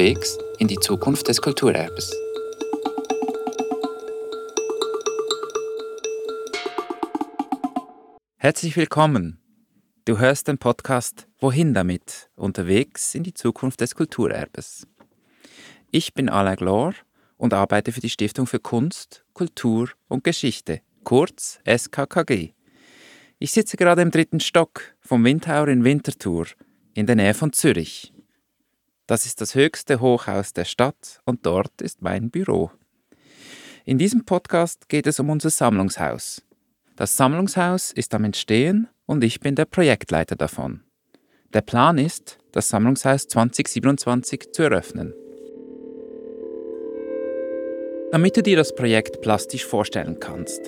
unterwegs in die Zukunft des Kulturerbes. Herzlich willkommen. Du hörst den Podcast Wohin damit? Unterwegs in die Zukunft des Kulturerbes. Ich bin Alain Glor und arbeite für die Stiftung für Kunst, Kultur und Geschichte, kurz SKKG. Ich sitze gerade im dritten Stock vom Windhauer in Winterthur in der Nähe von Zürich. Das ist das höchste Hochhaus der Stadt und dort ist mein Büro. In diesem Podcast geht es um unser Sammlungshaus. Das Sammlungshaus ist am Entstehen und ich bin der Projektleiter davon. Der Plan ist, das Sammlungshaus 2027 zu eröffnen. Damit du dir das Projekt plastisch vorstellen kannst.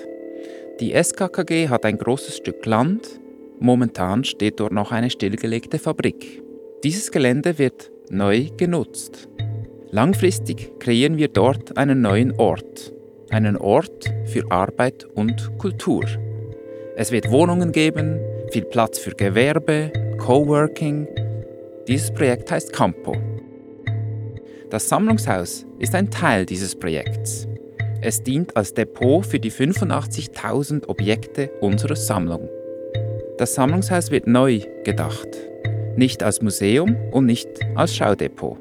Die SKKG hat ein großes Stück Land, momentan steht dort noch eine stillgelegte Fabrik. Dieses Gelände wird neu genutzt. Langfristig kreieren wir dort einen neuen Ort, einen Ort für Arbeit und Kultur. Es wird Wohnungen geben, viel Platz für Gewerbe, Coworking. Dieses Projekt heißt Campo. Das Sammlungshaus ist ein Teil dieses Projekts. Es dient als Depot für die 85.000 Objekte unserer Sammlung. Das Sammlungshaus wird neu gedacht, nicht als Museum und nicht als Schaudepot.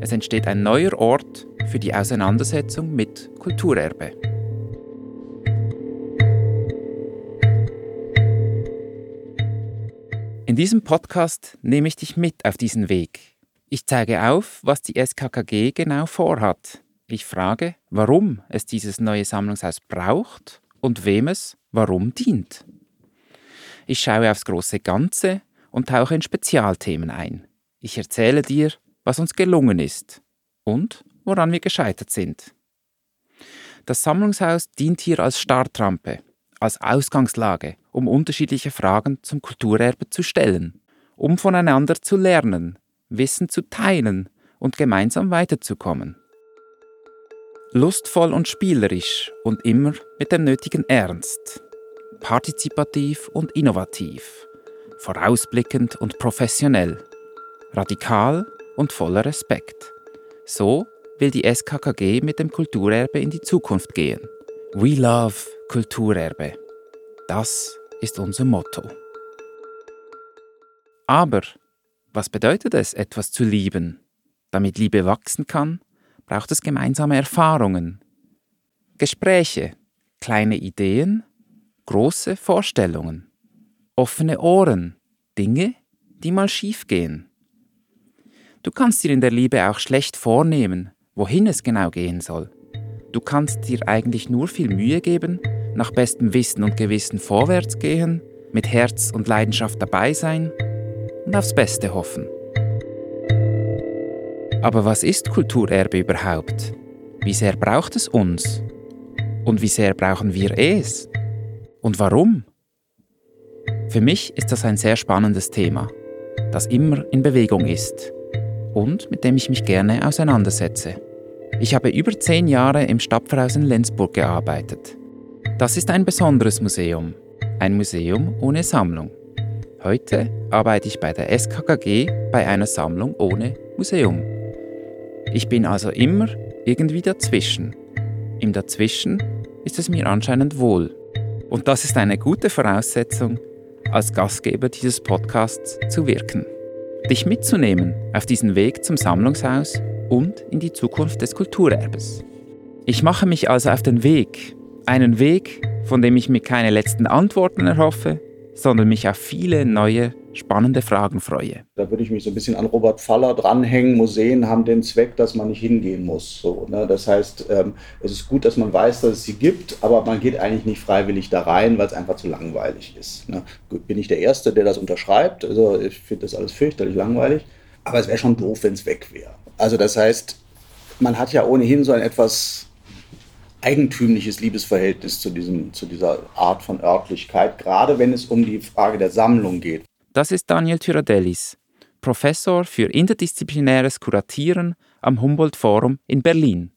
Es entsteht ein neuer Ort für die Auseinandersetzung mit Kulturerbe. In diesem Podcast nehme ich dich mit auf diesen Weg. Ich zeige auf, was die SKKG genau vorhat, ich frage, warum es dieses neue Sammlungshaus braucht und wem es warum dient. Ich schaue aufs große Ganze und tauche in Spezialthemen ein. Ich erzähle dir, was uns gelungen ist und woran wir gescheitert sind. Das Sammlungshaus dient hier als Startrampe, als Ausgangslage, um unterschiedliche Fragen zum Kulturerbe zu stellen, um voneinander zu lernen, Wissen zu teilen und gemeinsam weiterzukommen lustvoll und spielerisch und immer mit dem nötigen Ernst, partizipativ und innovativ, vorausblickend und professionell, radikal und voller Respekt. So will die SKKG mit dem Kulturerbe in die Zukunft gehen. We love Kulturerbe. Das ist unser Motto. Aber was bedeutet es, etwas zu lieben? Damit Liebe wachsen kann, braucht es gemeinsame Erfahrungen, Gespräche, kleine Ideen, große Vorstellungen, offene Ohren, Dinge, die mal schief gehen. Du kannst dir in der Liebe auch schlecht vornehmen, wohin es genau gehen soll. Du kannst dir eigentlich nur viel Mühe geben, nach bestem Wissen und Gewissen vorwärts gehen, mit Herz und Leidenschaft dabei sein und aufs Beste hoffen. Aber was ist Kulturerbe überhaupt? Wie sehr braucht es uns? Und wie sehr brauchen wir es? Und warum? Für mich ist das ein sehr spannendes Thema, das immer in Bewegung ist und mit dem ich mich gerne auseinandersetze. Ich habe über zehn Jahre im Stadtverhaus in Lenzburg gearbeitet. Das ist ein besonderes Museum, ein Museum ohne Sammlung. Heute arbeite ich bei der SKKG bei einer Sammlung ohne Museum. Ich bin also immer irgendwie dazwischen. Im Dazwischen ist es mir anscheinend wohl. Und das ist eine gute Voraussetzung, als Gastgeber dieses Podcasts zu wirken. Dich mitzunehmen auf diesen Weg zum Sammlungshaus und in die Zukunft des Kulturerbes. Ich mache mich also auf den Weg, einen Weg, von dem ich mir keine letzten Antworten erhoffe, sondern mich auf viele neue spannende Fragen freue. Da würde ich mich so ein bisschen an Robert Faller dranhängen. Museen haben den Zweck, dass man nicht hingehen muss. So, ne? Das heißt, ähm, es ist gut, dass man weiß, dass es sie gibt, aber man geht eigentlich nicht freiwillig da rein, weil es einfach zu langweilig ist. Ne? Bin ich der Erste, der das unterschreibt? Also ich finde das alles fürchterlich langweilig. Aber es wäre schon doof, wenn es weg wäre. Also das heißt, man hat ja ohnehin so ein etwas eigentümliches Liebesverhältnis zu, diesem, zu dieser Art von Örtlichkeit, gerade wenn es um die Frage der Sammlung geht. Das ist Daniel Tyradellis, Professor für interdisziplinäres Kuratieren am Humboldt Forum in Berlin.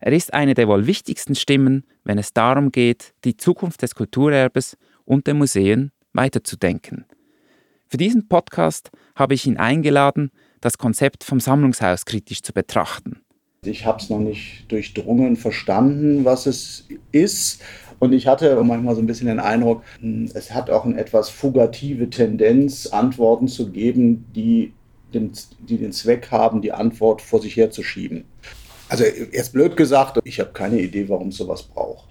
Er ist eine der wohl wichtigsten Stimmen, wenn es darum geht, die Zukunft des Kulturerbes und der Museen weiterzudenken. Für diesen Podcast habe ich ihn eingeladen, das Konzept vom Sammlungshaus kritisch zu betrachten. Ich habe es noch nicht durchdrungen verstanden, was es ist. Und ich hatte manchmal so ein bisschen den Eindruck, hm, es hat auch eine etwas fugative Tendenz, Antworten zu geben, die den, die den Zweck haben, die Antwort vor sich herzuschieben. Also jetzt blöd gesagt, ich habe keine Idee, warum es sowas braucht.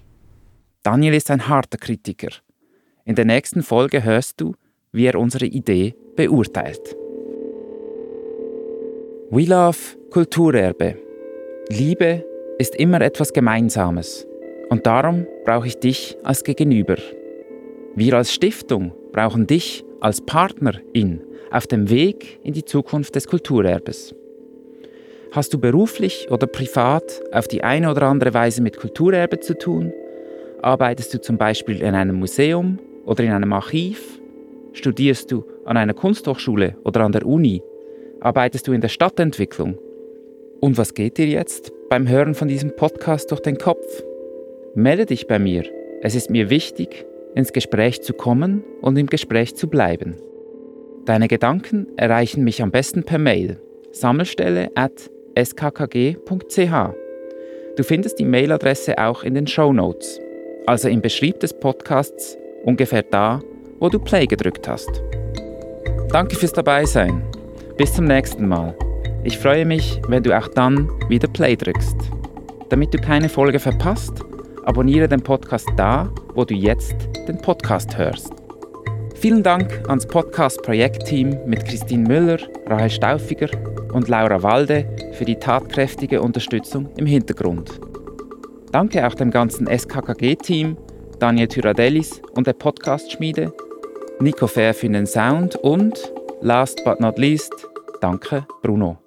Daniel ist ein harter Kritiker. In der nächsten Folge hörst du, wie er unsere Idee beurteilt. We Love Kulturerbe. Liebe ist immer etwas Gemeinsames. Und darum brauche ich dich als Gegenüber. Wir als Stiftung brauchen dich als Partnerin auf dem Weg in die Zukunft des Kulturerbes. Hast du beruflich oder privat auf die eine oder andere Weise mit Kulturerbe zu tun? Arbeitest du zum Beispiel in einem Museum oder in einem Archiv? Studierst du an einer Kunsthochschule oder an der Uni? Arbeitest du in der Stadtentwicklung? Und was geht dir jetzt beim Hören von diesem Podcast durch den Kopf? Melde dich bei mir. Es ist mir wichtig, ins Gespräch zu kommen und im Gespräch zu bleiben. Deine Gedanken erreichen mich am besten per Mail sammelstelle at skkg.ch. Du findest die Mailadresse auch in den Show Notes, also im Beschrieb des Podcasts ungefähr da, wo du Play gedrückt hast. Danke fürs Dabeisein. Bis zum nächsten Mal. Ich freue mich, wenn du auch dann wieder Play drückst. Damit du keine Folge verpasst, abonniere den Podcast da, wo du jetzt den Podcast hörst. Vielen Dank ans Podcast-Projektteam mit Christine Müller, Rahel Stauffiger und Laura Walde für die tatkräftige Unterstützung im Hintergrund. Danke auch dem ganzen SKKG-Team, Daniel Tyradellis und der Podcast-Schmiede, Nico Fair für den Sound und, last but not least, danke Bruno.